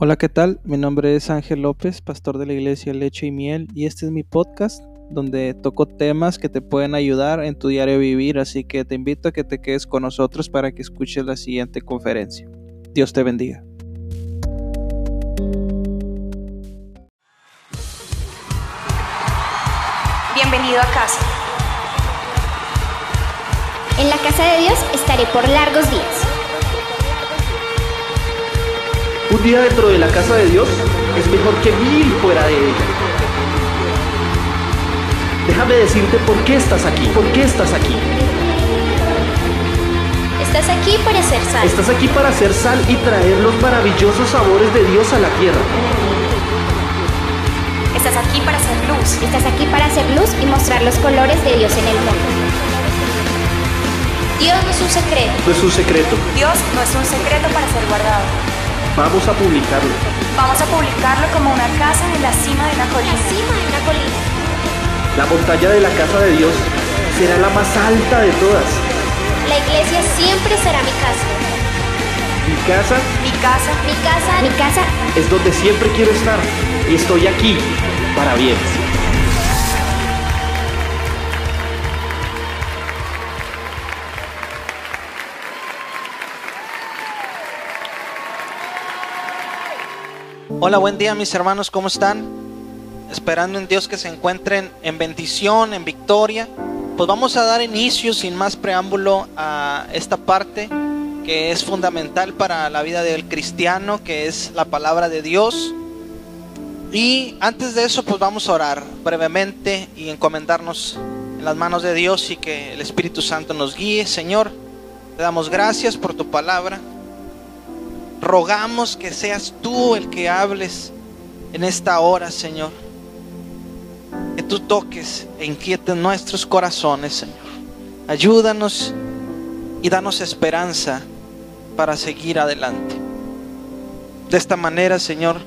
Hola, ¿qué tal? Mi nombre es Ángel López, pastor de la iglesia Leche y Miel, y este es mi podcast donde toco temas que te pueden ayudar en tu diario vivir, así que te invito a que te quedes con nosotros para que escuches la siguiente conferencia. Dios te bendiga. Bienvenido a casa. En la casa de Dios estaré por largos días. Un día dentro de la casa de Dios es mejor que mil fuera de ella. Déjame decirte por qué estás aquí, por qué estás aquí. Estás aquí para ser sal. Estás aquí para hacer sal y traer los maravillosos sabores de Dios a la tierra. Estás aquí para hacer luz. Estás aquí para hacer luz y mostrar los colores de Dios en el mundo. Dios no es un secreto. No es un secreto. Dios no es un secreto para ser guardado. Vamos a publicarlo. Vamos a publicarlo como una casa en la cima de una La colina. cima de una colina. La montaña de la casa de Dios será la más alta de todas. La iglesia siempre será mi casa. Mi casa Mi casa Mi casa, mi casa. es donde siempre quiero estar y estoy aquí para bien. Hola, buen día mis hermanos, ¿cómo están? Esperando en Dios que se encuentren en bendición, en victoria. Pues vamos a dar inicio sin más preámbulo a esta parte que es fundamental para la vida del cristiano, que es la palabra de Dios. Y antes de eso, pues vamos a orar brevemente y encomendarnos en las manos de Dios y que el Espíritu Santo nos guíe. Señor, te damos gracias por tu palabra. Rogamos que seas tú el que hables en esta hora, Señor. Que tú toques e inquietes nuestros corazones, Señor. Ayúdanos y danos esperanza para seguir adelante. De esta manera, Señor,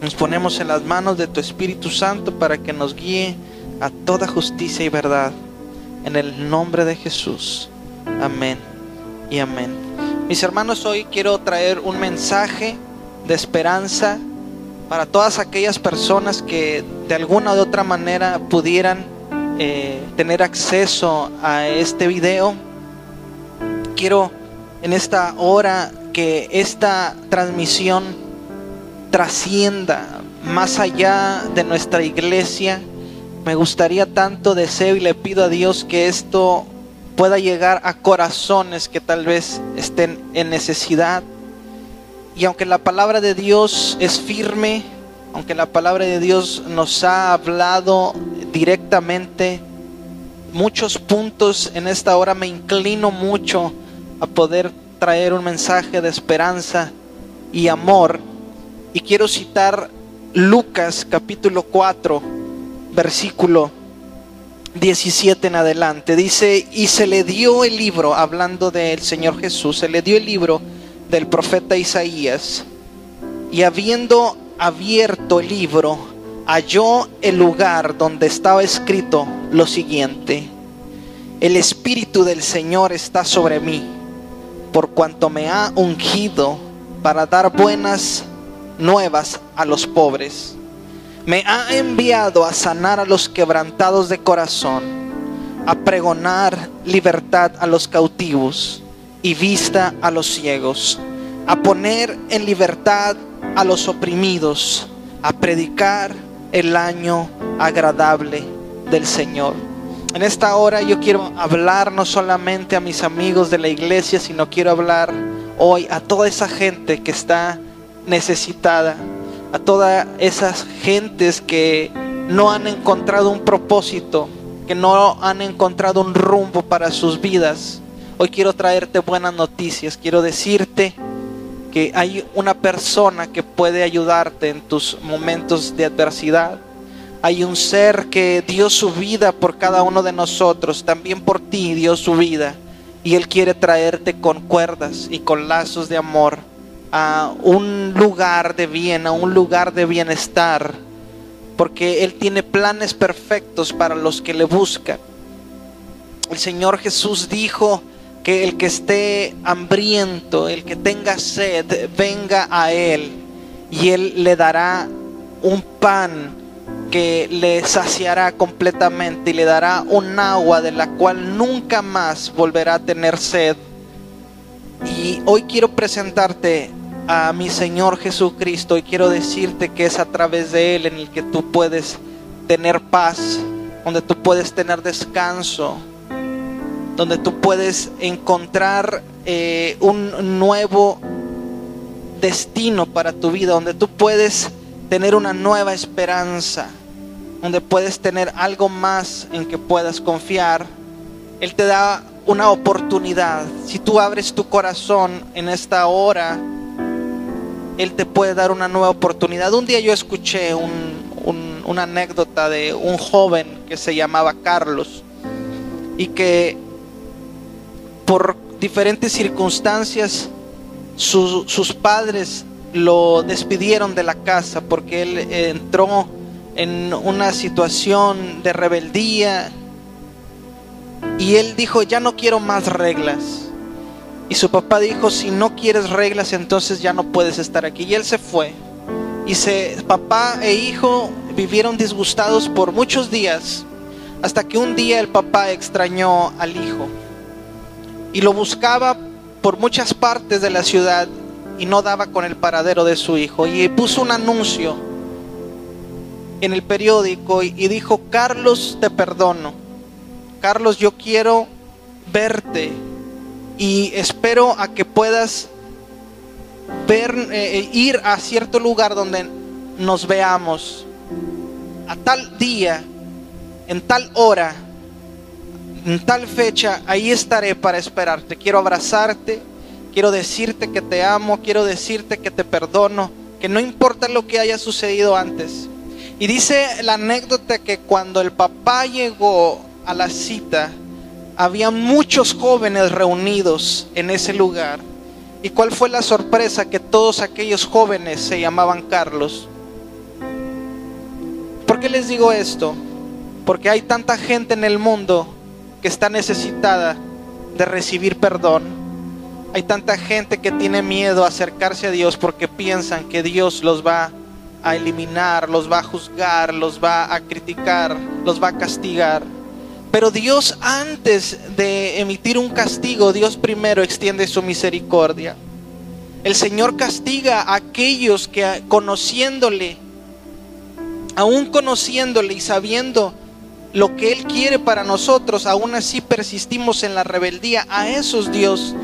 nos ponemos en las manos de tu Espíritu Santo para que nos guíe a toda justicia y verdad. En el nombre de Jesús. Amén y amén. Mis hermanos, hoy quiero traer un mensaje de esperanza para todas aquellas personas que de alguna u otra manera pudieran eh, tener acceso a este video. Quiero en esta hora que esta transmisión trascienda más allá de nuestra iglesia. Me gustaría tanto, deseo y le pido a Dios que esto pueda llegar a corazones que tal vez estén en necesidad. Y aunque la palabra de Dios es firme, aunque la palabra de Dios nos ha hablado directamente, muchos puntos en esta hora me inclino mucho a poder traer un mensaje de esperanza y amor. Y quiero citar Lucas capítulo 4, versículo 17 en adelante. Dice, y se le dio el libro, hablando del Señor Jesús, se le dio el libro del profeta Isaías. Y habiendo abierto el libro, halló el lugar donde estaba escrito lo siguiente. El Espíritu del Señor está sobre mí, por cuanto me ha ungido para dar buenas nuevas a los pobres me ha enviado a sanar a los quebrantados de corazón, a pregonar libertad a los cautivos y vista a los ciegos, a poner en libertad a los oprimidos, a predicar el año agradable del Señor. En esta hora yo quiero hablar no solamente a mis amigos de la iglesia, sino quiero hablar hoy a toda esa gente que está necesitada a todas esas gentes que no han encontrado un propósito, que no han encontrado un rumbo para sus vidas. Hoy quiero traerte buenas noticias, quiero decirte que hay una persona que puede ayudarte en tus momentos de adversidad. Hay un ser que dio su vida por cada uno de nosotros, también por ti dio su vida. Y Él quiere traerte con cuerdas y con lazos de amor a un lugar de bien, a un lugar de bienestar, porque Él tiene planes perfectos para los que le buscan. El Señor Jesús dijo que el que esté hambriento, el que tenga sed, venga a Él y Él le dará un pan que le saciará completamente y le dará un agua de la cual nunca más volverá a tener sed. Y hoy quiero presentarte a mi Señor Jesucristo y quiero decirte que es a través de Él en el que tú puedes tener paz, donde tú puedes tener descanso, donde tú puedes encontrar eh, un nuevo destino para tu vida, donde tú puedes tener una nueva esperanza, donde puedes tener algo más en que puedas confiar. Él te da una oportunidad. Si tú abres tu corazón en esta hora, Él te puede dar una nueva oportunidad. Un día yo escuché una anécdota de un joven que se llamaba Carlos y que por diferentes circunstancias sus padres lo despidieron de la casa porque él entró en una situación de rebeldía y él dijo, ya no quiero más reglas. Y su papá dijo, si no quieres reglas, entonces ya no puedes estar aquí. Y él se fue. Y se, papá e hijo vivieron disgustados por muchos días, hasta que un día el papá extrañó al hijo y lo buscaba por muchas partes de la ciudad y no daba con el paradero de su hijo. Y puso un anuncio en el periódico y dijo, Carlos, te perdono. Carlos, yo quiero verte y espero a que puedas ver, eh, ir a cierto lugar donde nos veamos a tal día, en tal hora, en tal fecha, ahí estaré para esperarte. Quiero abrazarte, quiero decirte que te amo, quiero decirte que te perdono, que no importa lo que haya sucedido antes. Y dice la anécdota que cuando el papá llegó a la cita, había muchos jóvenes reunidos en ese lugar. ¿Y cuál fue la sorpresa? Que todos aquellos jóvenes se llamaban Carlos. ¿Por qué les digo esto? Porque hay tanta gente en el mundo que está necesitada de recibir perdón. Hay tanta gente que tiene miedo a acercarse a Dios porque piensan que Dios los va a eliminar, los va a juzgar, los va a criticar, los va a castigar. Pero Dios antes de emitir un castigo, Dios primero extiende su misericordia. El Señor castiga a aquellos que conociéndole, aún conociéndole y sabiendo lo que Él quiere para nosotros, aún así persistimos en la rebeldía, a esos Dios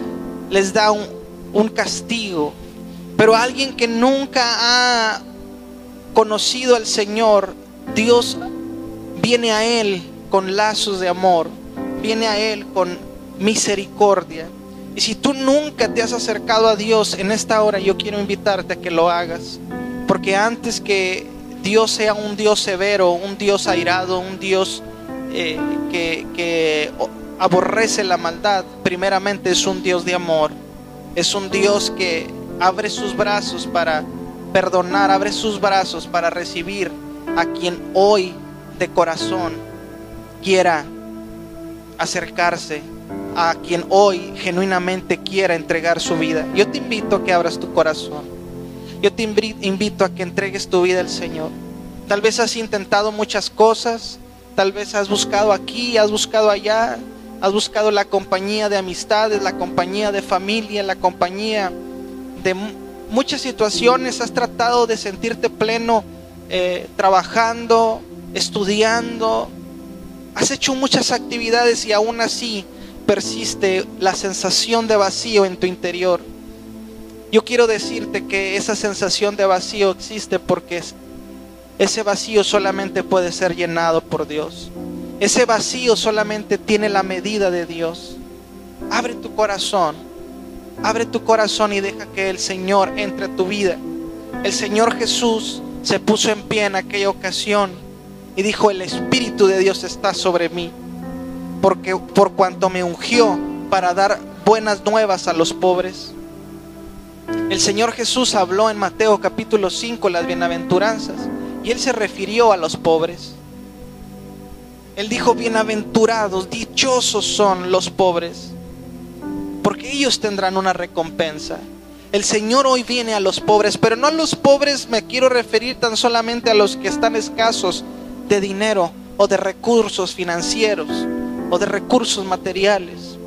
les da un, castigo. Pero a alguien que nunca ha conocido al Señor, Dios viene a Él con lazos de amor, viene a Él con misericordia. Y si tú nunca te has acercado a Dios en esta hora, yo quiero invitarte a que lo hagas. Porque antes que Dios sea un Dios severo, un Dios airado, un Dios eh, que, que aborrece la maldad, primeramente es un Dios de amor. Es un Dios que abre sus brazos para perdonar, abre sus brazos para recibir a quien hoy de corazón quiera acercarse, a quien hoy genuinamente quiera entregar su vida. Yo te invito a que abras tu corazón. Yo te invito a que entregues tu vida al Señor. Tal vez has intentado muchas cosas, tal vez has buscado aquí, has buscado allá, has buscado la compañía de amistades, la compañía de familia, la compañía de muchas situaciones, has tratado de sentirte pleno eh, trabajando, estudiando, Has hecho muchas actividades y aún así persiste la sensación de vacío en tu interior. Yo quiero decirte que esa sensación de vacío existe porque ese vacío solamente puede ser llenado por Dios. Ese vacío solamente tiene la medida de Dios. Abre tu corazón. Abre tu corazón y deja que el Señor entre a tu vida. El Señor Jesús se puso en pie en aquella ocasión y dijo, el Espíritu de Dios está sobre mí, porque por cuanto me ungió para dar buenas nuevas a los pobres. El Señor Jesús habló en Mateo capítulo 5 las bienaventuranzas y él se refirió a los pobres. Él dijo, bienaventurados, dichosos son los pobres, porque ellos tendrán una recompensa. El Señor hoy viene a los pobres, pero no a los pobres me quiero referir tan solamente a los que están escasos de dinero o de recursos financieros o de recursos materiales.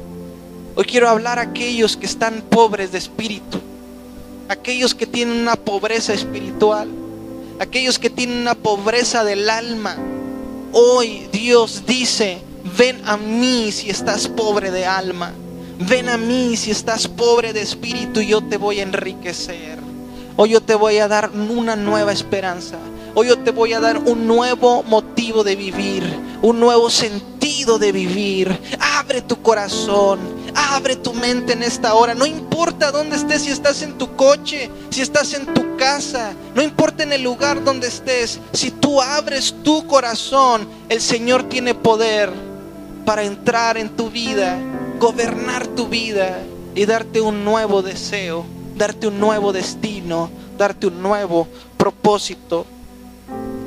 Hoy quiero hablar a aquellos que están pobres de espíritu, aquellos que tienen una pobreza espiritual, aquellos que tienen una pobreza del alma. Hoy Dios dice, ven a mí si estás pobre de alma, ven a mí si estás pobre de espíritu y yo te voy a enriquecer. Hoy yo te voy a dar una nueva esperanza. Hoy yo te voy a dar un nuevo motivo de vivir, un nuevo sentido de vivir. Abre tu corazón, abre tu mente en esta hora. No importa dónde estés, si estás en tu coche, si estás en tu casa, no importa en el lugar donde estés. Si tú abres tu corazón, el Señor tiene poder para entrar en tu vida, gobernar tu vida y darte un nuevo deseo, darte un nuevo destino, darte un nuevo propósito.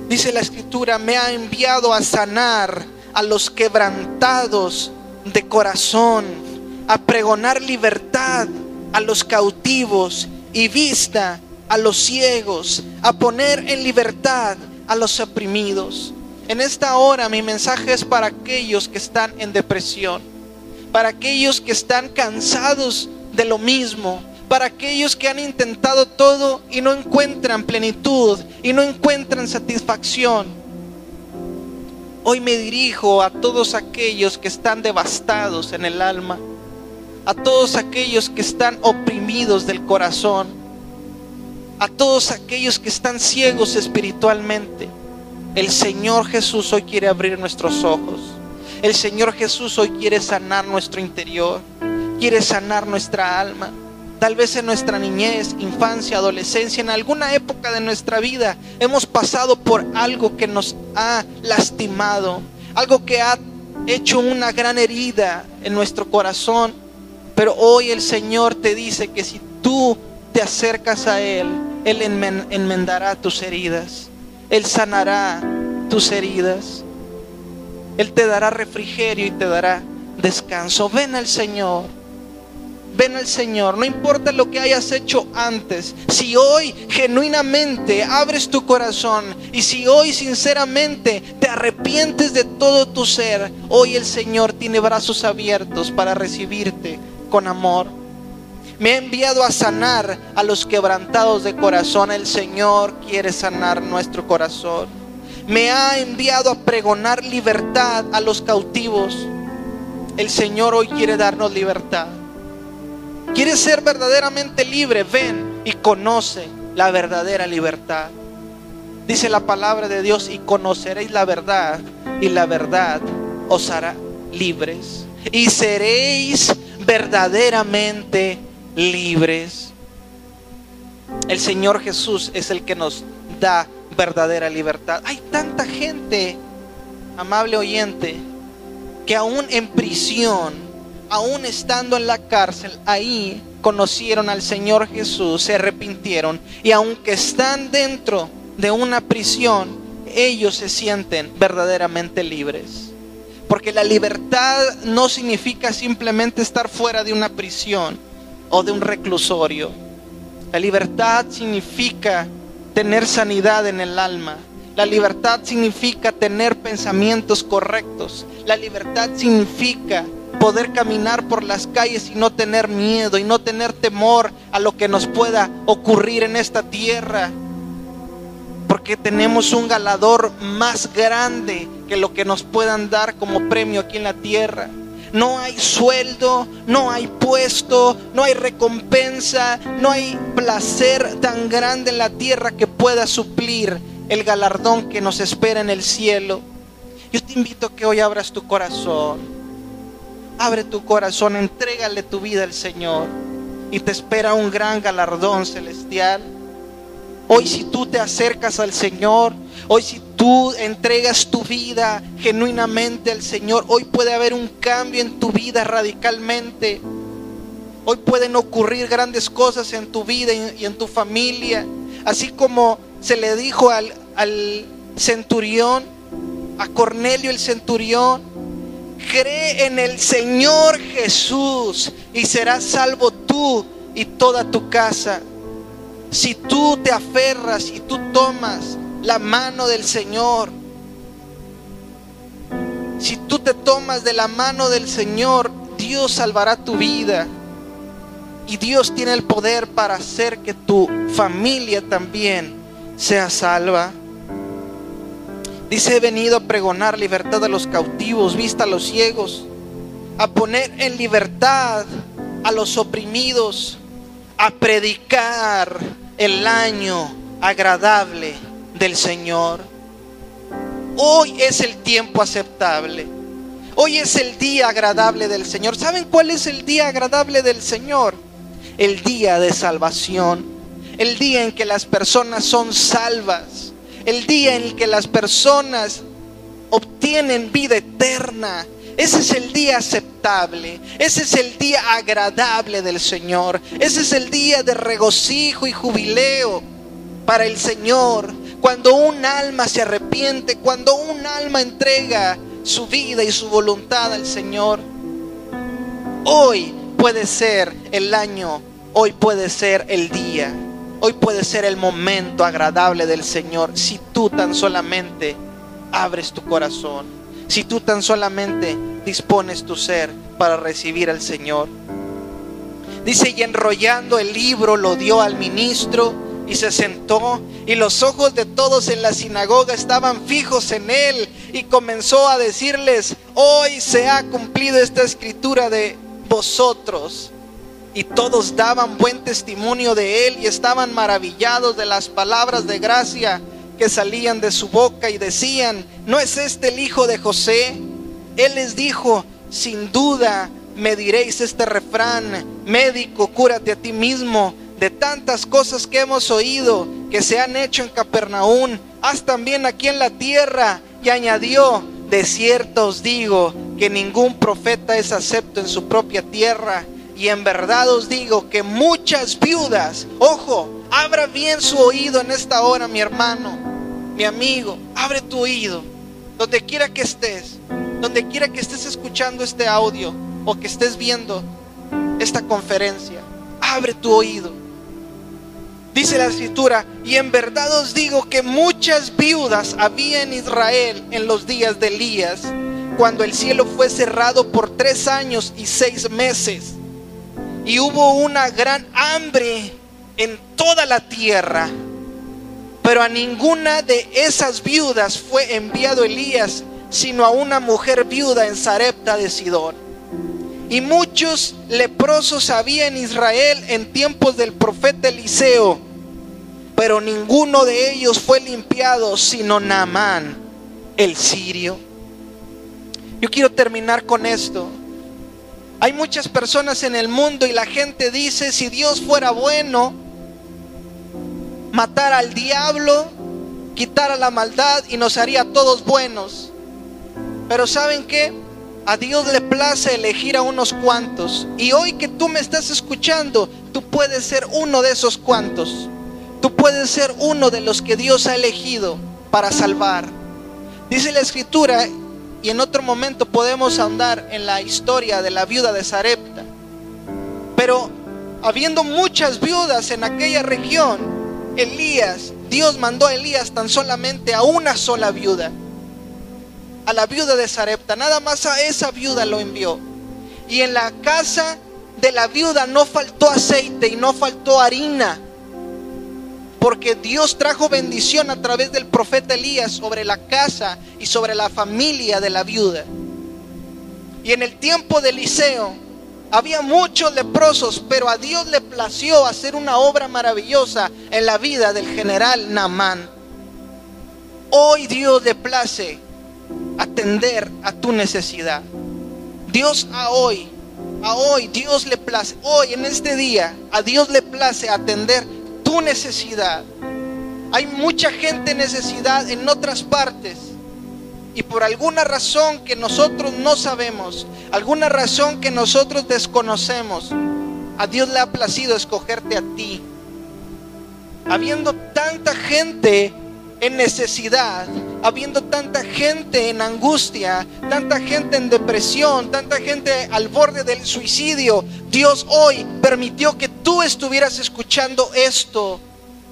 Dice la escritura, me ha enviado a sanar a los quebrantados de corazón, a pregonar libertad a los cautivos y vista a los ciegos, a poner en libertad a los oprimidos. En esta hora mi mensaje es para aquellos que están en depresión, para aquellos que están cansados de lo mismo, para aquellos que han intentado todo y no encuentran plenitud y no encuentran satisfacción. Hoy me dirijo a todos aquellos que están devastados en el alma, a todos aquellos que están oprimidos del corazón, a todos aquellos que están ciegos espiritualmente. El Señor Jesús hoy quiere abrir nuestros ojos. El Señor Jesús hoy quiere sanar nuestro interior, quiere sanar nuestra alma. Tal vez en nuestra niñez, infancia, adolescencia, en alguna época de nuestra vida hemos pasado por algo que nos ha lastimado, algo que ha hecho una gran herida en nuestro corazón. Pero hoy el Señor te dice que si tú te acercas a Él, Él enmendará tus heridas, Él sanará tus heridas, Él te dará refrigerio y te dará descanso. Ven al Señor ven al Señor, no importa lo que hayas hecho antes, si hoy genuinamente abres tu corazón y si hoy sinceramente te arrepientes de todo tu ser, hoy el Señor tiene brazos abiertos para recibirte con amor. Me ha enviado a sanar a los quebrantados de corazón. El Señor quiere sanar nuestro corazón. Me ha enviado a pregonar libertad a los cautivos. El Señor hoy quiere darnos libertad. ¿Quieres ser verdaderamente libre? Ven y conoce la verdadera libertad. Dice la palabra de Dios y conoceréis la verdad y la verdad os hará libres. Y seréis verdaderamente libres. El Señor Jesús es el que nos da verdadera libertad. Hay tanta gente, amable oyente, que aún en prisión aún estando en la cárcel, ahí conocieron al Señor Jesús, se arrepintieron y aunque están dentro de una prisión, ellos se sienten verdaderamente libres. Porque la libertad no significa simplemente estar fuera de una prisión o de un reclusorio. La libertad significa tener sanidad en el alma. La libertad significa tener pensamientos correctos. La libertad significa poder caminar por las calles y no tener miedo y no tener temor a lo que nos pueda ocurrir en esta tierra. Porque tenemos un galador más grande que lo que nos puedan dar como premio aquí en la tierra. No hay sueldo, no hay puesto, no hay recompensa, no hay placer tan grande en la tierra que pueda suplir el galardón que nos espera en el cielo. Yo te invito a que hoy abras tu corazón Abre tu corazón, entrégale tu vida al Señor y te espera un gran galardón celestial. Hoy si tú te acercas al Señor, hoy si tú entregas tu vida genuinamente al Señor, hoy puede haber un cambio en tu vida radicalmente. Hoy pueden ocurrir grandes cosas en tu vida y en tu familia. Así como se le dijo al, al centurión, a Cornelio el centurión, cree en el Señor Jesús y serás salvo tú y toda tu casa. Si tú te aferras y tú tomas la mano del Señor, si tú te tomas de la mano del Señor, Dios salvará tu vida. Y Dios tiene el poder para hacer que tu familia también sea salva. Dice, he venido a pregonar libertad a los cautivos, vista a los ciegos, a poner en libertad a los oprimidos, a predicar el año agradable del Señor. Hoy es el tiempo aceptable. Hoy es el día agradable del Señor. ¿Saben cuál es el día agradable del Señor? El día de salvación. El día en que las personas son salvas. El día en que las personas obtienen vida eterna. Ese es el día aceptable. Ese es el día agradable del Señor. Ese es el día de regocijo y jubileo para el Señor. Cuando un alma se arrepiente, cuando un alma entrega su vida y su voluntad al Señor. Hoy puede ser el año, hoy puede ser el día, hoy puede ser el momento agradable del Señor si tú tan solamente abres tu corazón, si tú tan solamente dispones tu ser para recibir al Señor. Dice, y enrollando el libro lo dio al ministro y se sentó y los ojos de todos en la sinagoga estaban fijos en él y comenzó a decirles, hoy se ha cumplido esta escritura de vosotros. Y todos daban buen testimonio de él y estaban maravillados de las palabras de gracia que salían de su boca y decían, ¿no es este el hijo de José? Él les dijo, sin duda me diréis este refrán, médico, cúrate a ti mismo de tantas cosas que hemos oído que se han hecho en Capernaum, haz también aquí en la tierra. Y añadió, de cierto os digo que ningún profeta es acepto en su propia tierra. Y en verdad os digo que muchas viudas, ojo, abra bien su oído en esta hora, mi hermano, mi amigo, abre tu oído, donde quiera que estés, donde quiera que estés escuchando este audio o que estés viendo esta conferencia, abre tu oído. Dice la escritura, y en verdad os digo que muchas viudas había en Israel en los días de Elías, cuando el cielo fue cerrado por tres años y seis meses, y hubo una gran hambre en toda la tierra, pero a ninguna de esas viudas fue enviado Elías, sino a una mujer viuda en Sarepta de Sidón. Y muchos leprosos había en Israel en tiempos del profeta Eliseo, pero ninguno de ellos fue limpiado sino Naamán, el sirio. Yo quiero terminar con esto. Hay muchas personas en el mundo y la gente dice, si Dios fuera bueno, matar al diablo, quitar a la maldad y nos haría todos buenos. Pero ¿saben qué? A Dios le place elegir a unos cuantos. Y hoy que tú me estás escuchando, tú puedes ser uno de esos cuantos. Tú puedes ser uno de los que Dios ha elegido para salvar. Dice la escritura, y en otro momento podemos ahondar en la historia de la viuda de Sarepta. Pero habiendo muchas viudas en aquella región, Elías, Dios mandó a Elías tan solamente a una sola viuda, a la viuda de Sarepta, nada más a esa viuda lo envió. Y en la casa de la viuda no faltó aceite y no faltó harina, porque Dios trajo bendición a través del profeta Elías sobre la casa y sobre la familia de la viuda. Y en el tiempo de Eliseo había muchos leprosos, pero a Dios le plació hacer una obra maravillosa en la vida del general Naamán. Hoy Dios le place atender a tu necesidad. Dios a hoy, a hoy, Dios le place, hoy en este día, a Dios le place atender tu necesidad. Hay mucha gente en necesidad en otras partes. Y por alguna razón que nosotros no sabemos, alguna razón que nosotros desconocemos, a Dios le ha placido escogerte a ti. Habiendo tanta gente en necesidad, habiendo tanta gente en angustia, tanta gente en depresión, tanta gente al borde del suicidio, Dios hoy permitió que tú estuvieras escuchando esto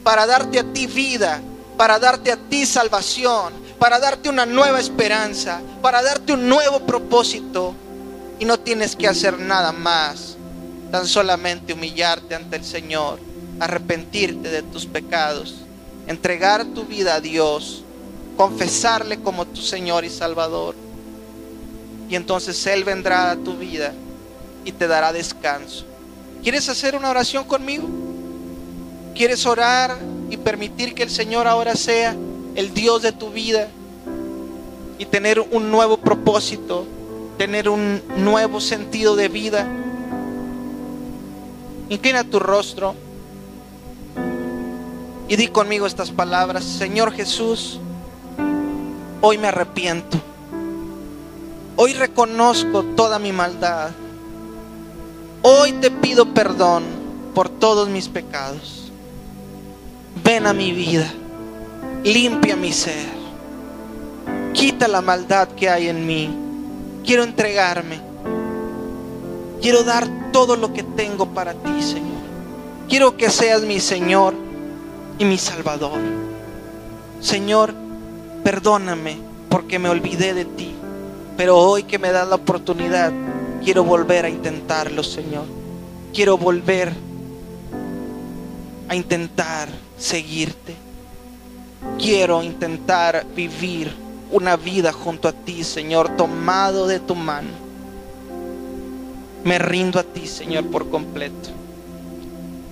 para darte a ti vida, para darte a ti salvación, para darte una nueva esperanza, para darte un nuevo propósito. Y no tienes que hacer nada más, tan solamente humillarte ante el Señor, arrepentirte de tus pecados, entregar tu vida a Dios confesarle como tu Señor y Salvador. Y entonces Él vendrá a tu vida y te dará descanso. ¿Quieres hacer una oración conmigo? ¿Quieres orar y permitir que el Señor ahora sea el Dios de tu vida y tener un nuevo propósito, tener un nuevo sentido de vida? Inclina tu rostro y di conmigo estas palabras. Señor Jesús, Hoy me arrepiento. Hoy reconozco toda mi maldad. Hoy te pido perdón por todos mis pecados. Ven a mi vida. Limpia mi ser. Quita la maldad que hay en mí. Quiero entregarme. Quiero dar todo lo que tengo para ti, Señor. Quiero que seas mi Señor y mi Salvador. Señor, perdóname porque me olvidé de ti. Pero hoy que me das la oportunidad, quiero volver a intentarlo, Señor. Quiero volver a intentar seguirte. Quiero intentar vivir una vida junto a ti, Señor, tomado de tu mano. Me rindo a ti, Señor, por completo.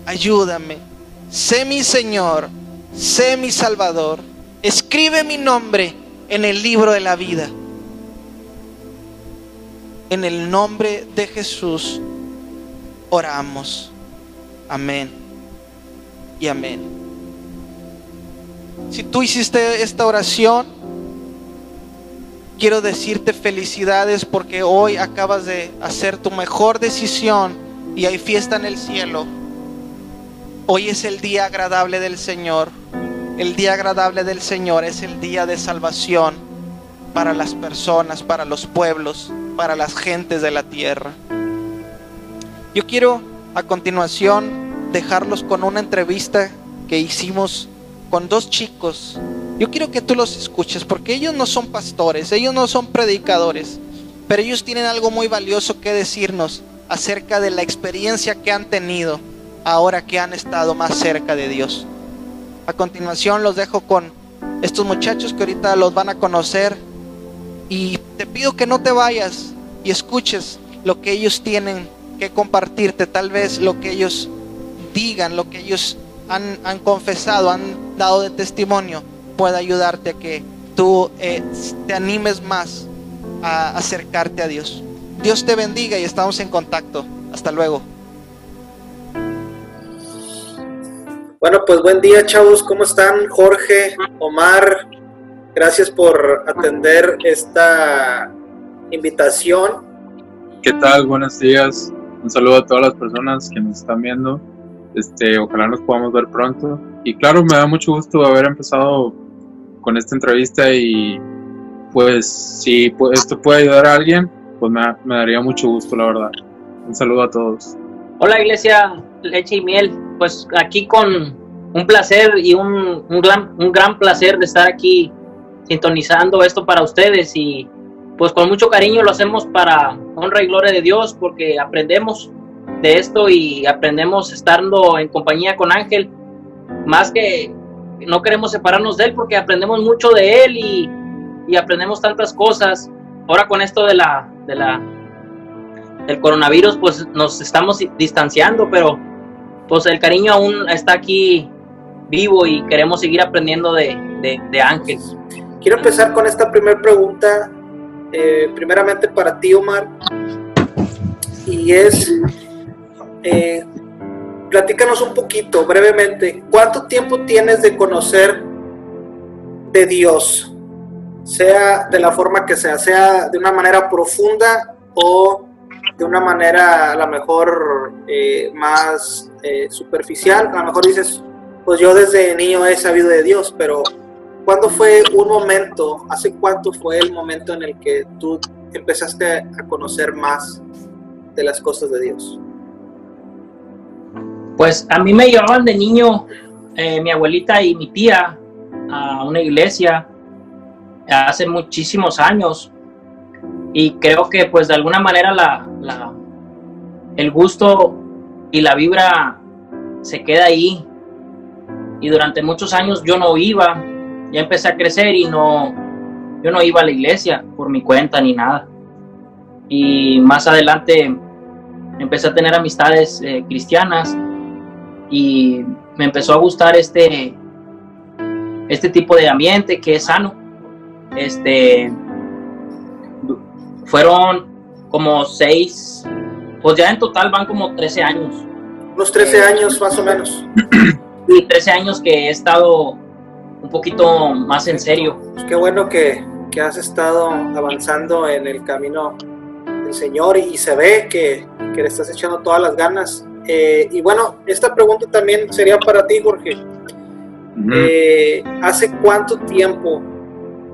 Ayúdame. Sé mi Señor. Sé mi Salvador Escribe mi nombre en el libro de la vida. En el nombre de Jesús oramos. Amén y amén. Si tú hiciste esta oración, quiero decirte felicidades porque hoy acabas de hacer tu mejor decisión y hay fiesta en el cielo. Hoy es el día agradable del Señor. El día agradable del Señor es el día de salvación para las personas, para los pueblos, para las gentes de la tierra. Yo quiero a continuación dejarlos con una entrevista que hicimos con dos chicos. Yo quiero que tú los escuches porque ellos no son pastores, ellos no son predicadores, pero ellos tienen algo muy valioso que decirnos acerca de la experiencia que han tenido ahora que han estado más cerca de Dios. A continuación los dejo con estos muchachos que ahorita los van a conocer y te pido que no te vayas y escuches lo que ellos tienen que compartirte, tal vez lo que ellos digan, lo que ellos han, confesado, han dado de testimonio, pueda ayudarte a que tú eh, te animes más a acercarte a Dios. Dios te bendiga y estamos en contacto. Hasta luego. Bueno, pues buen día, chavos. ¿Cómo están? Jorge, Omar, gracias por atender esta invitación. ¿Qué tal? Buenos días. Un saludo a todas las personas que nos están viendo. Este, ojalá nos podamos ver pronto. Y claro, me da mucho gusto haber empezado con esta entrevista y pues si esto puede ayudar a alguien, pues me, me daría mucho gusto, la verdad. Un saludo a todos. Hola Iglesia Leche y Miel, pues aquí con un placer y un, un, gran, un gran placer de estar aquí sintonizando esto para ustedes y pues con mucho cariño lo hacemos para honra y gloria de Dios porque aprendemos de esto y aprendemos estando en compañía con Ángel, más que no queremos separarnos de él porque aprendemos mucho de él y, y aprendemos tantas cosas. Ahora con esto de la, de la del coronavirus pues nos estamos distanciando, pero pues el cariño aún está aquí vivo y queremos seguir aprendiendo de, de, Ángel. Quiero empezar con esta primera pregunta, eh, primeramente para ti, Omar, y es, eh, platícanos un poquito, brevemente, ¿cuánto tiempo tienes de conocer de Dios? Sea de la forma que sea, sea de una manera profunda o de una manera a lo mejor eh, más superficial, a lo mejor dices, pues yo desde niño he sabido de Dios, pero ¿cuándo fue un momento, hace cuánto fue el momento en el que tú empezaste a conocer más de las cosas de Dios? Pues a mí me llevaban de niño eh, mi abuelita y mi tía a una iglesia hace muchísimos años y creo que pues de alguna manera la, el gusto y la vibra se queda ahí. Y durante muchos años yo no iba ya empecé a crecer y no yo no iba a la iglesia por mi cuenta ni nada. Y más adelante empecé a tener amistades eh, cristianas y me empezó a gustar este este tipo de ambiente que es sano. Este fueron como seis, pues ya en total van como 13 años. Unos 13 años más o menos. Y 13 años que he estado un poquito más en serio. Pues qué bueno que, que, has estado avanzando en el camino del Señor y se ve que, que le estás echando todas las ganas. Eh, y bueno, esta pregunta también sería para ti, Jorge. eh, ¿Hace cuánto tiempo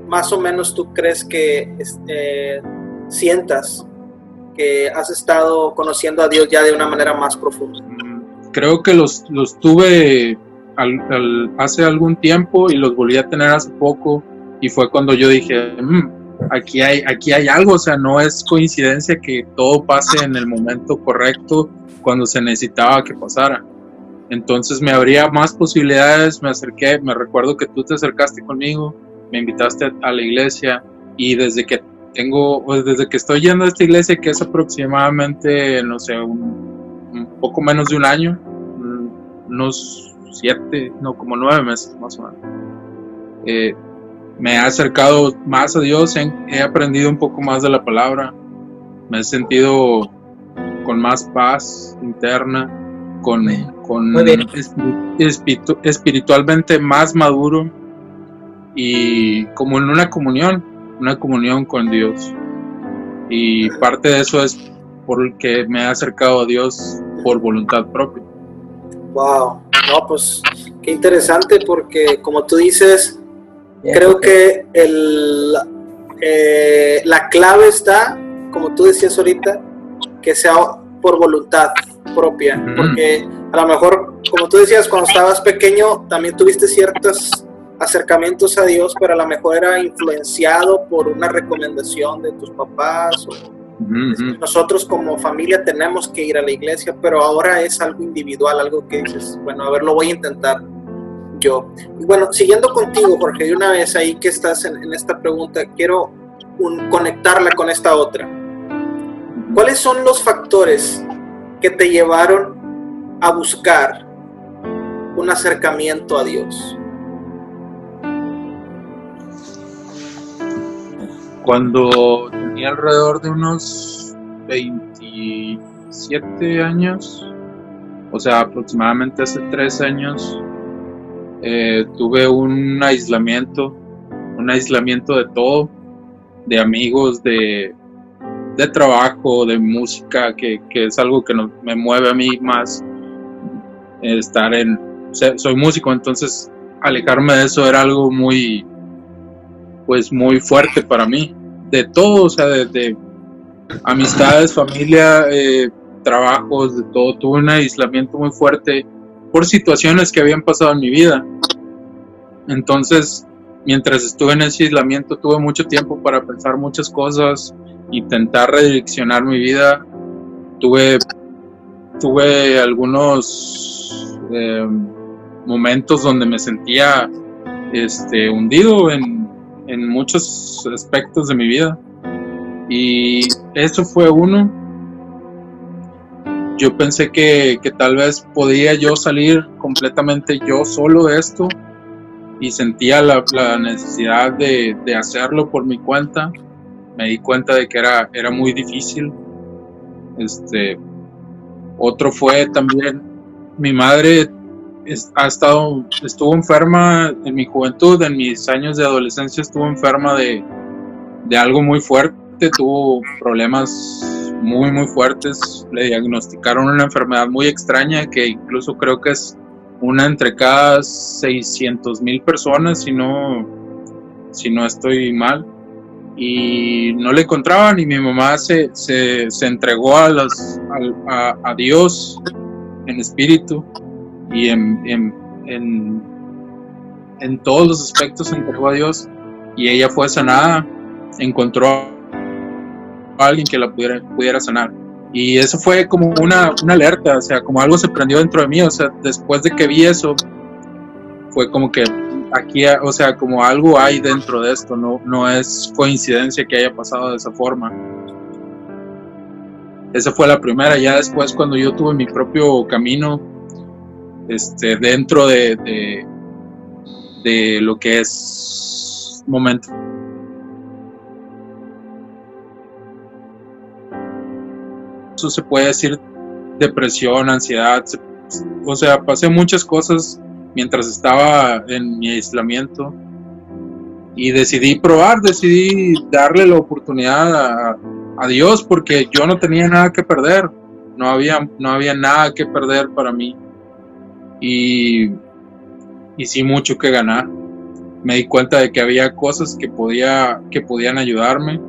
más o menos tú crees que este, sientas que has estado conociendo a Dios ya de una manera más profunda? Creo que los, los tuve hace algún tiempo y los volví a tener hace poco y fue cuando yo dije, mmm, aquí, hay, aquí hay algo, o sea, no es coincidencia que todo pase en el momento correcto cuando se necesitaba que pasara. Entonces me abría más posibilidades, me acerqué, me recuerdo que tú te acercaste conmigo, me invitaste a la iglesia y desde que tengo, pues desde que estoy yendo a esta iglesia, que es aproximadamente, no sé, un, un poco menos de un año, unos siete, no, como nueve meses más o menos. Eh, me he acercado más a Dios, he, he, aprendido un poco más de la palabra, me he sentido con más paz interna, con, con espiritu, espiritualmente más maduro y como en una comunión, una comunión con Dios. Y parte de eso es porque me he acercado a Dios por voluntad propia. Wow, no, pues qué interesante porque como tú dices, yeah, creo okay. que el, eh, la clave está, como tú decías ahorita, que sea por voluntad propia, mm -hmm. porque a lo mejor, como tú decías, cuando estabas pequeño, también tuviste ciertos acercamientos a Dios, pero a lo mejor era influenciado por una recomendación de tus papás. O, uh -huh. Nosotros como familia tenemos que ir a la iglesia, pero ahora es algo individual, algo que dices, bueno, a ver, lo voy a intentar yo. Y bueno, siguiendo contigo, Jorge, de una vez ahí que estás en, en esta pregunta, quiero un, conectarla con esta otra. ¿Cuáles son los factores que te llevaron a buscar un acercamiento a Dios? Cuando tenía alrededor de unos 27 años, o sea, aproximadamente hace tres años, eh, tuve un aislamiento, un aislamiento de todo, de amigos, de, de trabajo, de música, que, que es algo que no, me mueve a mí más estar en... Soy músico, entonces alejarme de eso era algo muy, pues muy fuerte para mí, de todo, o sea, de, de amistades, familia, eh, trabajos, de todo, tuve un aislamiento muy fuerte por situaciones que habían pasado en mi vida. Entonces, mientras estuve en ese aislamiento, tuve mucho tiempo para pensar muchas cosas, intentar redireccionar mi vida. Tuve, tuve algunos eh, momentos donde me sentía este, hundido en en muchos aspectos de mi vida. Y eso fue uno. Yo pensé que, que, tal vez podía yo salir completamente yo solo de esto y sentía la, la necesidad de, de, hacerlo por mi cuenta. Me di cuenta de que era, era muy difícil. Este, otro fue también mi madre ha estado, estuvo enferma en mi juventud, en mis años de adolescencia estuvo enferma de, de algo muy fuerte, tuvo problemas muy, muy fuertes, le diagnosticaron una enfermedad muy extraña que incluso creo que es una entre cada 600 mil personas, si no, si no estoy mal. Y no le encontraban y mi mamá se, se, se entregó a, Dios en espíritu y en, en, en, en todos los aspectos entregó a Dios y ella fue sanada, encontró a alguien que la pudiera, pudiera sanar. Y eso fue como una, una alerta, o sea, como algo se prendió dentro de mí, o sea, después de que vi eso, fue como que aquí, o sea, como algo hay dentro de esto, no, no es coincidencia que haya pasado de esa forma. Esa fue la primera, ya después cuando yo tuve mi propio camino, este, dentro de, de, lo que es momento. Eso se puede decir depresión, ansiedad, o sea, pasé muchas cosas mientras estaba en mi aislamiento y decidí probar, decidí darle la oportunidad a, a, Dios porque yo no tenía nada que perder, no había, no había nada que perder para mí y, y sí mucho que ganar. Me di cuenta de que había cosas que, podía, que podían ayudarme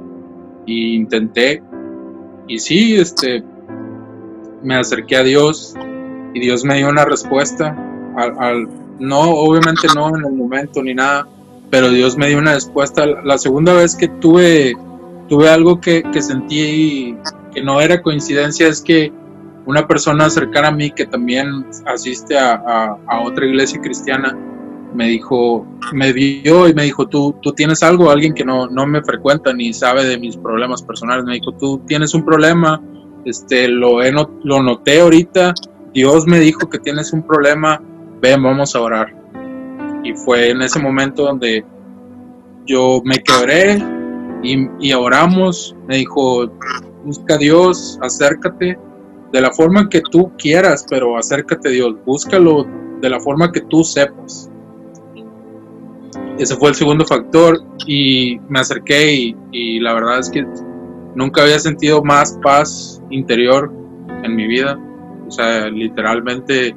e intenté y sí, este, me acerqué a Dios y Dios me dio una respuesta al, no, obviamente no en el momento ni nada, pero Dios me dio una respuesta. La segunda vez que tuve, tuve algo que, que sentí que no era coincidencia es que una persona cercana a mí que también asiste a, a, otra iglesia cristiana me dijo, me vio y me dijo, tú, tú tienes algo, alguien que no, no me frecuenta ni sabe de mis problemas personales, me dijo, tú tienes un problema, este, lo, he lo noté ahorita, Dios me dijo que tienes un problema, ven, vamos a orar. Y fue en ese momento donde yo me quebré y, y oramos, me dijo, busca a Dios, acércate de la forma que tú quieras, pero acércate a Dios, búscalo de la forma que tú sepas. Ese fue el segundo factor y me acerqué y, y la verdad es que nunca había sentido más paz interior en mi vida. O sea, literalmente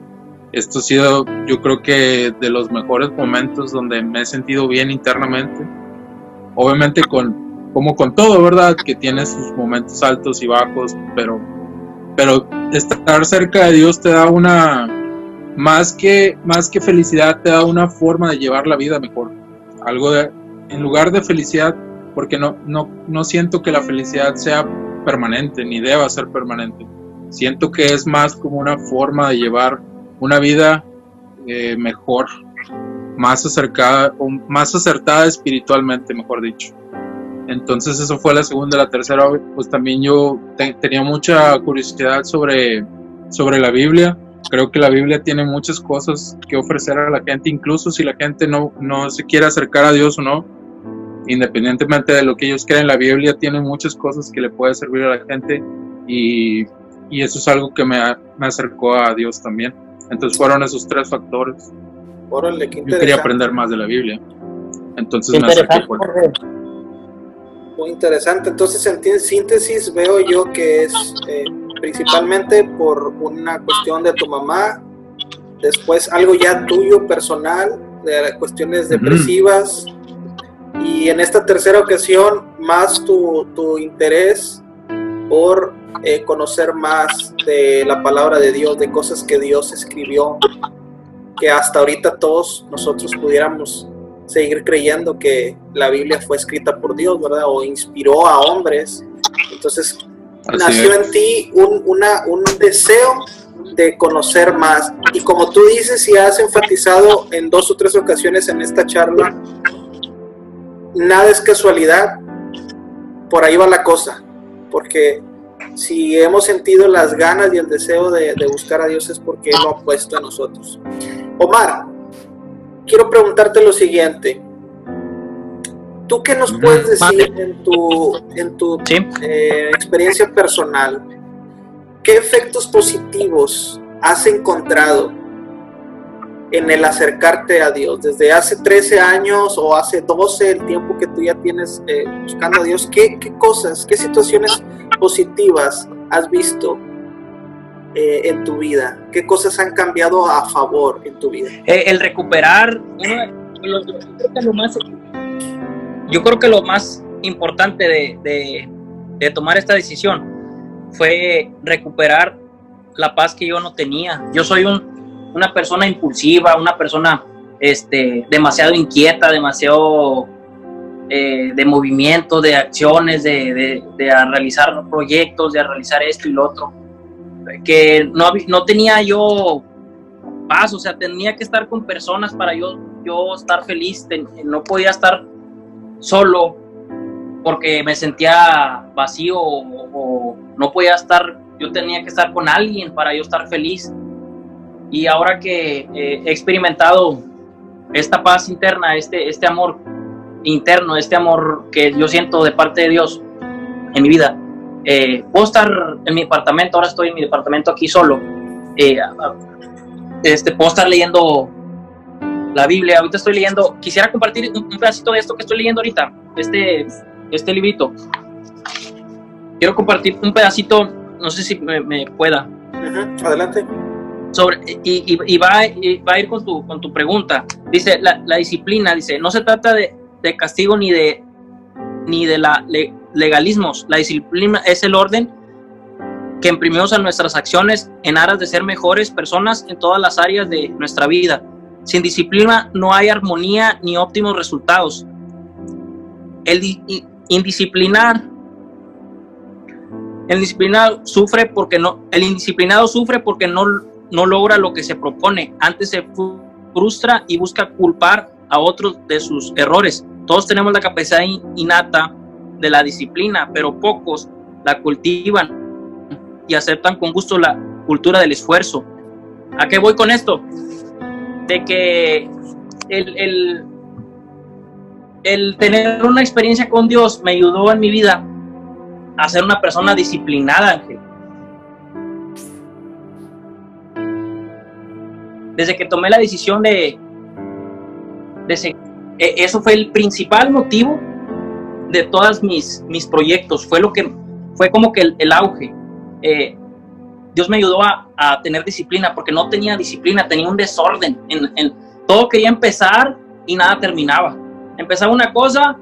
esto ha sido yo creo que de los mejores momentos donde me he sentido bien internamente. Obviamente con como con todo, ¿verdad? Que tiene sus momentos altos y bajos, pero pero estar cerca de Dios te da una más que más que felicidad te da una forma de llevar la vida mejor. Algo de en lugar de felicidad porque no, no, no siento que la felicidad sea permanente, ni deba ser permanente. Siento que es más como una forma de llevar una vida eh, mejor, más acercada, o más acertada espiritualmente, mejor dicho. Entonces eso fue la segunda, la tercera, pues también yo tenía mucha curiosidad sobre, sobre la Biblia. Creo que la Biblia tiene muchas cosas que ofrecer a la gente, incluso si la gente no, no se quiere acercar a Dios o no, independientemente de lo que ellos creen, la Biblia tiene muchas cosas que le puede servir a la gente y, y eso es algo que me, me, acercó a Dios también. Entonces fueron esos tres factores. Órale, qué Yo quería aprender más de la Biblia. Entonces me acerqué por Muy interesante. Entonces, en síntesis, veo yo que es eh, principalmente por una cuestión de tu mamá, después algo ya tuyo personal, de cuestiones depresivas, y en esta tercera ocasión más tu, tu interés por eh, conocer más de la palabra de Dios, de cosas que Dios escribió, que hasta ahorita todos nosotros pudiéramos seguir creyendo que la Biblia fue escrita por Dios, ¿verdad? O inspiró a hombres. Entonces, Así nació es. en ti un, una, un deseo de conocer más. Y como tú dices y has enfatizado en dos o tres ocasiones en esta charla, nada es casualidad, por ahí va la cosa, porque si hemos sentido las ganas y el deseo de, de, buscar a Dios es porque Él lo ha puesto en nosotros. Omar, quiero preguntarte lo siguiente. ¿Tú qué nos puedes decir en tu, en tu ¿Sí? eh, experiencia personal? ¿Qué efectos positivos has encontrado en el acercarte a Dios? Desde hace 13 años o hace 12, el tiempo que tú ya tienes eh, buscando a Dios, ¿qué, ¿qué, cosas, qué situaciones positivas has visto eh, en tu vida? ¿Qué cosas han cambiado a favor en tu vida? El recuperar, yo creo que lo más importante de, de, de tomar esta decisión fue recuperar la paz que yo no tenía. Yo soy un, una persona impulsiva, una persona este, demasiado inquieta, demasiado eh, de movimiento, de acciones, de, de, de, a realizar proyectos, de a realizar esto y lo otro, que no, no tenía yo paz, o sea, tenía que estar con personas para yo, yo estar feliz, no podía estar solo porque me sentía vacío o, no podía estar, yo tenía que estar con alguien para yo estar feliz. Y ahora que eh, he experimentado esta paz interna, este, este amor interno, este amor que yo siento de parte de Dios en mi vida, eh, puedo estar en mi apartamento, ahora estoy en mi departamento aquí solo, eh, este, puedo estar leyendo la Biblia, ahorita estoy leyendo, quisiera compartir un, un pedacito de esto que estoy leyendo ahorita, este, este librito. Quiero compartir un pedacito, no sé si me, me pueda. Adelante. Sobre, y, y, y, va, y, va, a ir con tu, con tu pregunta. Dice, la, la disciplina, dice, no se trata de, de, castigo ni de, ni de la le, legalismos. La disciplina es el orden que imprimimos a nuestras acciones en aras de ser mejores personas en todas las áreas de nuestra vida. Sin disciplina no hay armonía ni óptimos resultados. El indisciplinar el disciplinado sufre porque no el indisciplinado sufre porque no, no logra lo que se propone, antes se frustra y busca culpar a otros de sus errores. Todos tenemos la capacidad innata de la disciplina, pero pocos la cultivan y aceptan con gusto la cultura del esfuerzo. ¿A qué voy con esto? De que el, el, el tener una experiencia con Dios me ayudó en mi vida a ser una persona disciplinada, Ángel. Desde que tomé la decisión de, de seguir, eso fue el principal motivo de todos mis, mis proyectos, fue lo que fue como que el, auge. Eh, Dios me ayudó a, a, tener disciplina porque no tenía disciplina, tenía un desorden. En, en, todo quería empezar y nada terminaba. Empezaba una cosa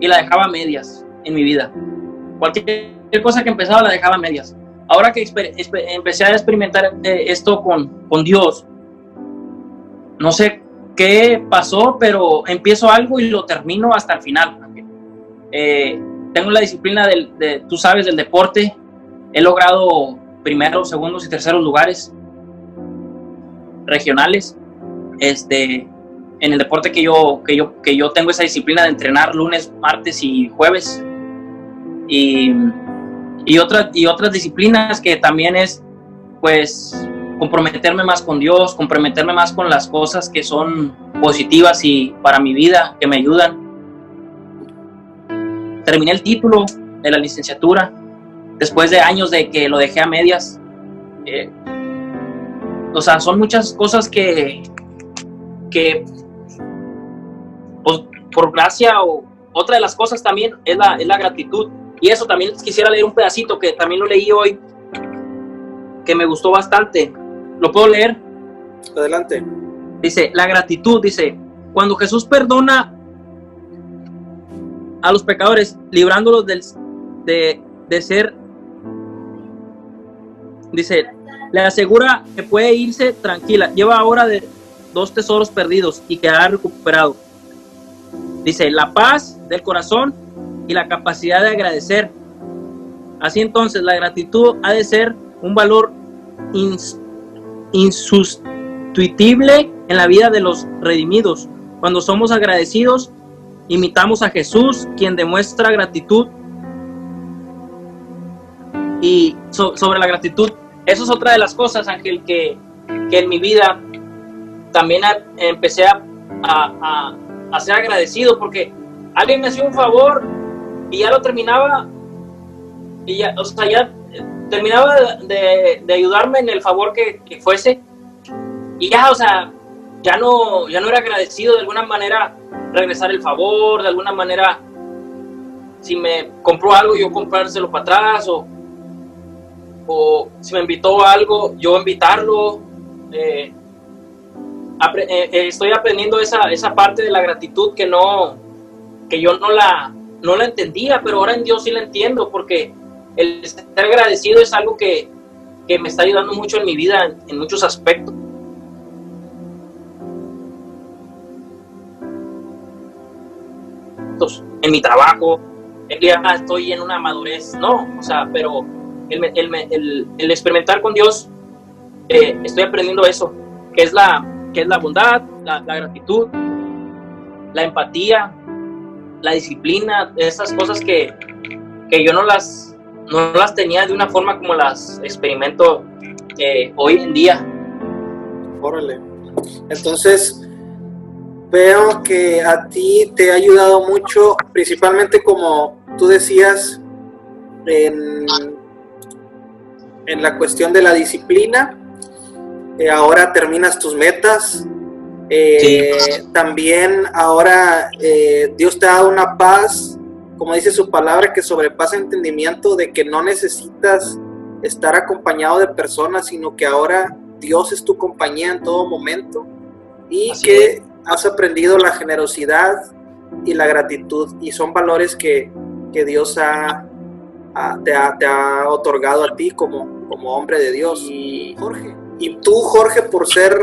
y la dejaba a medias en mi vida. Cualquier cosa que empezaba la dejaba a medias. Ahora que empecé a experimentar eh, esto con, con Dios, no sé qué pasó, pero empiezo algo y lo termino hasta el final. Eh, tengo la disciplina del, de, tú sabes, del deporte. He logrado primeros, segundos y terceros lugares regionales. Este, en el deporte que yo, que yo, que yo tengo esa disciplina de entrenar lunes, martes y jueves. Y, y, otras, y otras disciplinas que también es, pues, comprometerme más con Dios, comprometerme más con las cosas que son positivas y para mi vida, que me ayudan. Terminé el título de la licenciatura después de años de que lo dejé a medias. Eh, o sea, son muchas cosas que, que pues, por gracia o otra de las cosas también es la, es la gratitud. Y eso también quisiera leer un pedacito que también lo leí hoy, que me gustó bastante. ¿Lo puedo leer? Adelante. Dice, la gratitud, dice, cuando Jesús perdona a los pecadores, librándolos del, de, de ser, dice, le asegura que puede irse tranquila. Lleva ahora de dos tesoros perdidos y que ha recuperado. Dice, la paz del corazón y la capacidad de agradecer. Así entonces, la gratitud ha de ser un valor ins insustituible en la vida de los redimidos. Cuando somos agradecidos, imitamos a Jesús, quien demuestra gratitud. Y so sobre la gratitud, eso es otra de las cosas, Ángel, que, que en mi vida también empecé a, a, a, ser agradecido porque alguien me hacía un favor y ya lo terminaba y ya, o sea, ya terminaba de, de, ayudarme en el favor que, que, fuese y ya, o sea, ya no, ya no era agradecido de alguna manera regresar el favor, de alguna manera si me compró algo yo comprárselo para atrás o, o si me invitó a algo yo invitarlo. Eh, apre, eh, estoy aprendiendo esa, esa parte de la gratitud que no, que yo no la, no la entendía, pero ahora en Dios sí la entiendo, porque el ser agradecido es algo que, que me está ayudando mucho en mi vida, en, en muchos aspectos. En mi trabajo, el día estoy en una madurez, no, o sea, pero el, el, experimentar con Dios, eh, estoy aprendiendo eso, que es la, que es la bondad, la, la gratitud, la empatía, la disciplina, esas cosas que, que yo no las, no las tenía de una forma como las experimento eh, hoy en día. Órale. Entonces, veo que a ti te ha ayudado mucho, principalmente como tú decías, en, en la cuestión de la disciplina. Eh, ahora terminas tus metas. Eh, También ahora eh, Dios te ha dado una paz, como dice su palabra, que sobrepasa entendimiento de que no necesitas estar acompañado de personas, sino que ahora Dios es tu compañía en todo momento y Así que es. Has aprendido la generosidad y la gratitud y son valores que, que Dios ha, ha- te, ha, te ha otorgado a ti como, como hombre de Dios. Y, Jorge, y tú, Jorge, por ser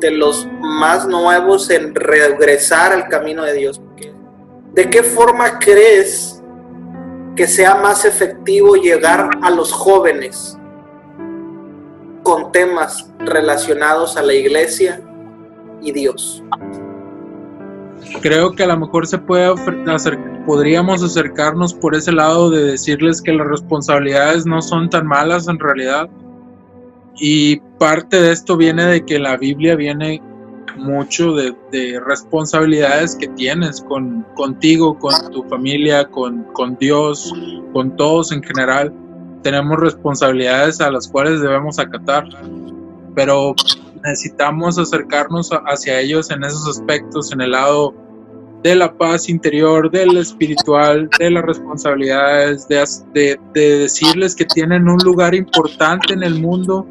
de los más nuevos en regresar al camino de Dios, ¿de qué forma crees que sea más efectivo llegar a los jóvenes con temas relacionados a la iglesia y Dios? creo que a lo mejor se puede podríamos acercarnos por ese lado de decirles que las responsabilidades no son tan malas en realidad y parte de esto viene de que la Biblia viene mucho de, de responsabilidades que tienes con contigo, con tu familia, con, con Dios, con todos en general. Tenemos responsabilidades a las cuales debemos acatar, pero necesitamos acercarnos hacia ellos en esos aspectos, en el lado de la paz interior, del espiritual, de las responsabilidades, de, de- de decirles que tienen un lugar importante en el mundo,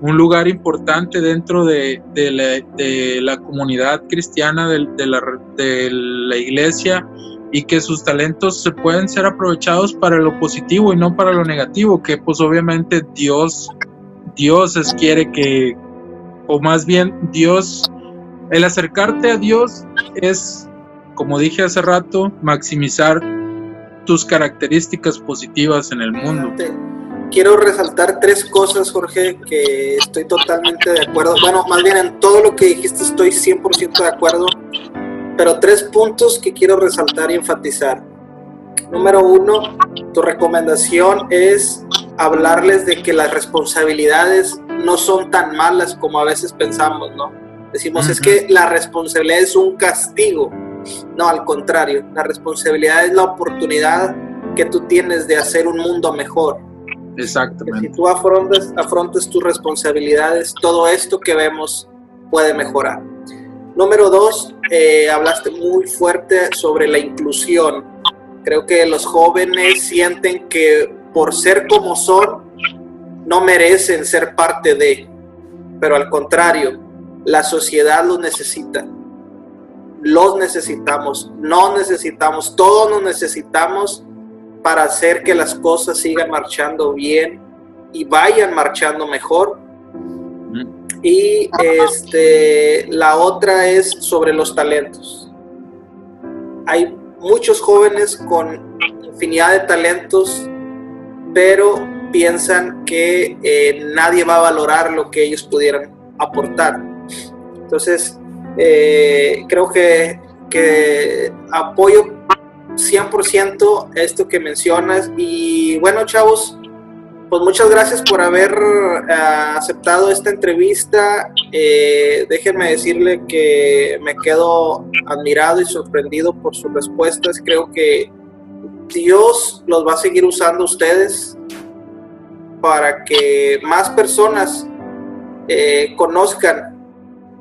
un lugar importante dentro de, de la, la comunidad cristiana, la, de la iglesia, y que sus talentos se pueden ser aprovechados para lo positivo y no para lo negativo, que pues obviamente Dios, Dios quiere que, o más bien Dios, el acercarte a Dios es, como dije hace rato, maximizar tus características positivas en el mundo. Quiero resaltar tres cosas, Jorge, que estoy totalmente de acuerdo. Bueno, más bien en todo lo que dijiste estoy 100% de acuerdo, pero tres puntos que quiero resaltar y enfatizar. Número uno, tu recomendación es hablarles de que las responsabilidades no son tan malas como a veces pensamos, ¿no? Decimos, es que la responsabilidad es un castigo. No, al contrario, la responsabilidad es la oportunidad que tú tienes de hacer un mundo mejor. Que si Exactamente. tú afrontas, afrontas tus responsabilidades, todo esto que vemos puede mejorar. Número dos, eh, hablaste muy fuerte sobre la inclusión. Creo que los jóvenes sienten que por ser como son, no merecen ser parte de, pero al contrario, la sociedad los necesita. Los necesitamos, no necesitamos, todos nos necesitamos para hacer que las cosas sigan marchando bien y vayan marchando mejor. Y este, la otra es sobre los talentos. Hay muchos jóvenes con infinidad de talentos, pero piensan que eh, nadie va a valorar lo que ellos pudieran aportar. Entonces, eh, creo que, que apoyo 100% esto que mencionas. Y bueno, chavos, pues muchas gracias por haber eh, aceptado esta entrevista. Déjenme decirle que me quedo admirado y sorprendido por sus respuestas. Creo que Dios los va a seguir usando a ustedes para que más personas eh, conozcan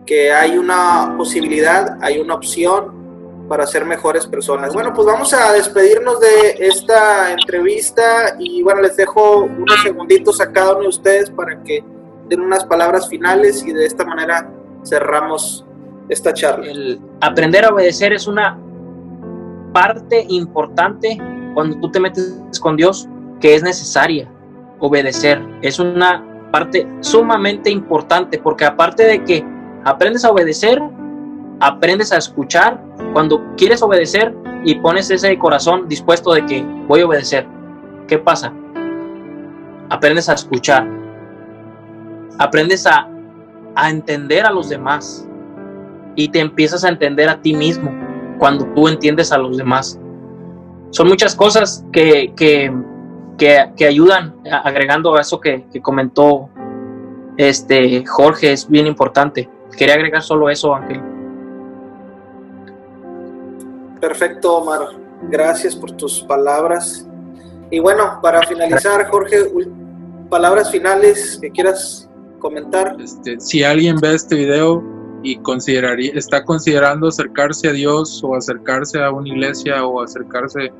que hay una posibilidad, hay una opción para ser mejores personas. Bueno, pues vamos a despedirnos de esta entrevista y bueno, les dejo unos segunditos a cada uno de ustedes para que den unas palabras finales y de esta manera cerramos esta charla. Aprender a obedecer es una parte importante cuando tú te metes con Dios que es necesaria, obedecer. Es una parte sumamente importante porque aparte de que aprendes a obedecer, aprendes a escuchar. Cuando quieres obedecer y pones ese corazón dispuesto de que voy a obedecer, ¿qué pasa? Aprendes a escuchar. Aprendes a, a entender a los demás y te empiezas a entender a ti mismo cuando tú entiendes a los demás. Son muchas cosas que, que, que, ayudan, agregando a eso que, que, comentó este Jorge, es bien importante. Quería agregar solo eso, Ángel. Perfecto, Omar. Gracias por tus palabras. Y bueno, para finalizar, Jorge, palabras finales que quieras comentar. Este, si alguien ve este video, y consideraría, está considerando acercarse a Dios o acercarse a una iglesia o acercarse a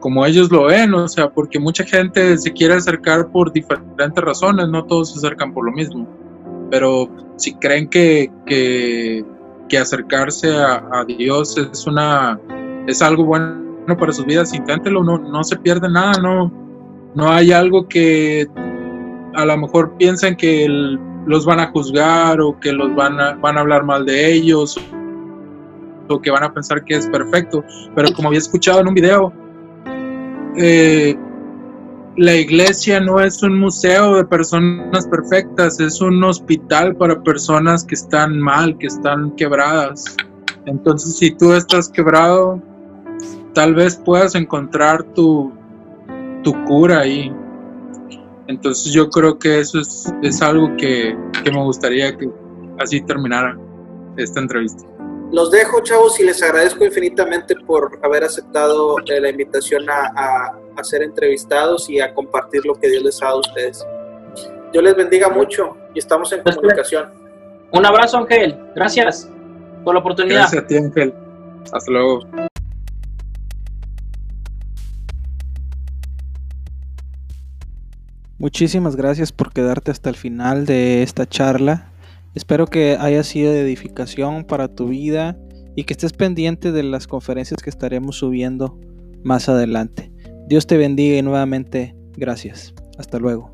como ellos lo ven, o sea, porque mucha gente se quiere acercar por diferentes razones, no todos se acercan por lo mismo, pero si creen que, que, acercarse a, Dios es una es algo bueno para sus vidas, inténtelo, no, no se pierde nada, no, no hay algo que a lo mejor piensan que los van a juzgar o que los van a, van a hablar mal de ellos o que van a pensar que es perfecto. Pero como había escuchado en un video, eh, la iglesia no es un museo de personas perfectas, es un hospital para personas que están mal, que están quebradas. Entonces, si tú estás quebrado, tal vez puedas encontrar tu, tu cura ahí. Entonces yo creo que eso es, es algo que, que, me gustaría que así terminara esta entrevista. Los dejo, chavos, y les agradezco infinitamente por haber aceptado eh, la invitación a, a, ser entrevistados y a compartir lo que Dios les ha dado a ustedes. Dios les bendiga mucho y estamos en comunicación. Un abrazo, Ángel. Gracias por la oportunidad. Gracias a ti, Ángel. Hasta luego. Muchísimas gracias por quedarte hasta el final de esta charla. Espero que haya sido de edificación para tu vida y que estés pendiente de las conferencias que estaremos subiendo más adelante. Dios te bendiga y nuevamente gracias. Hasta luego.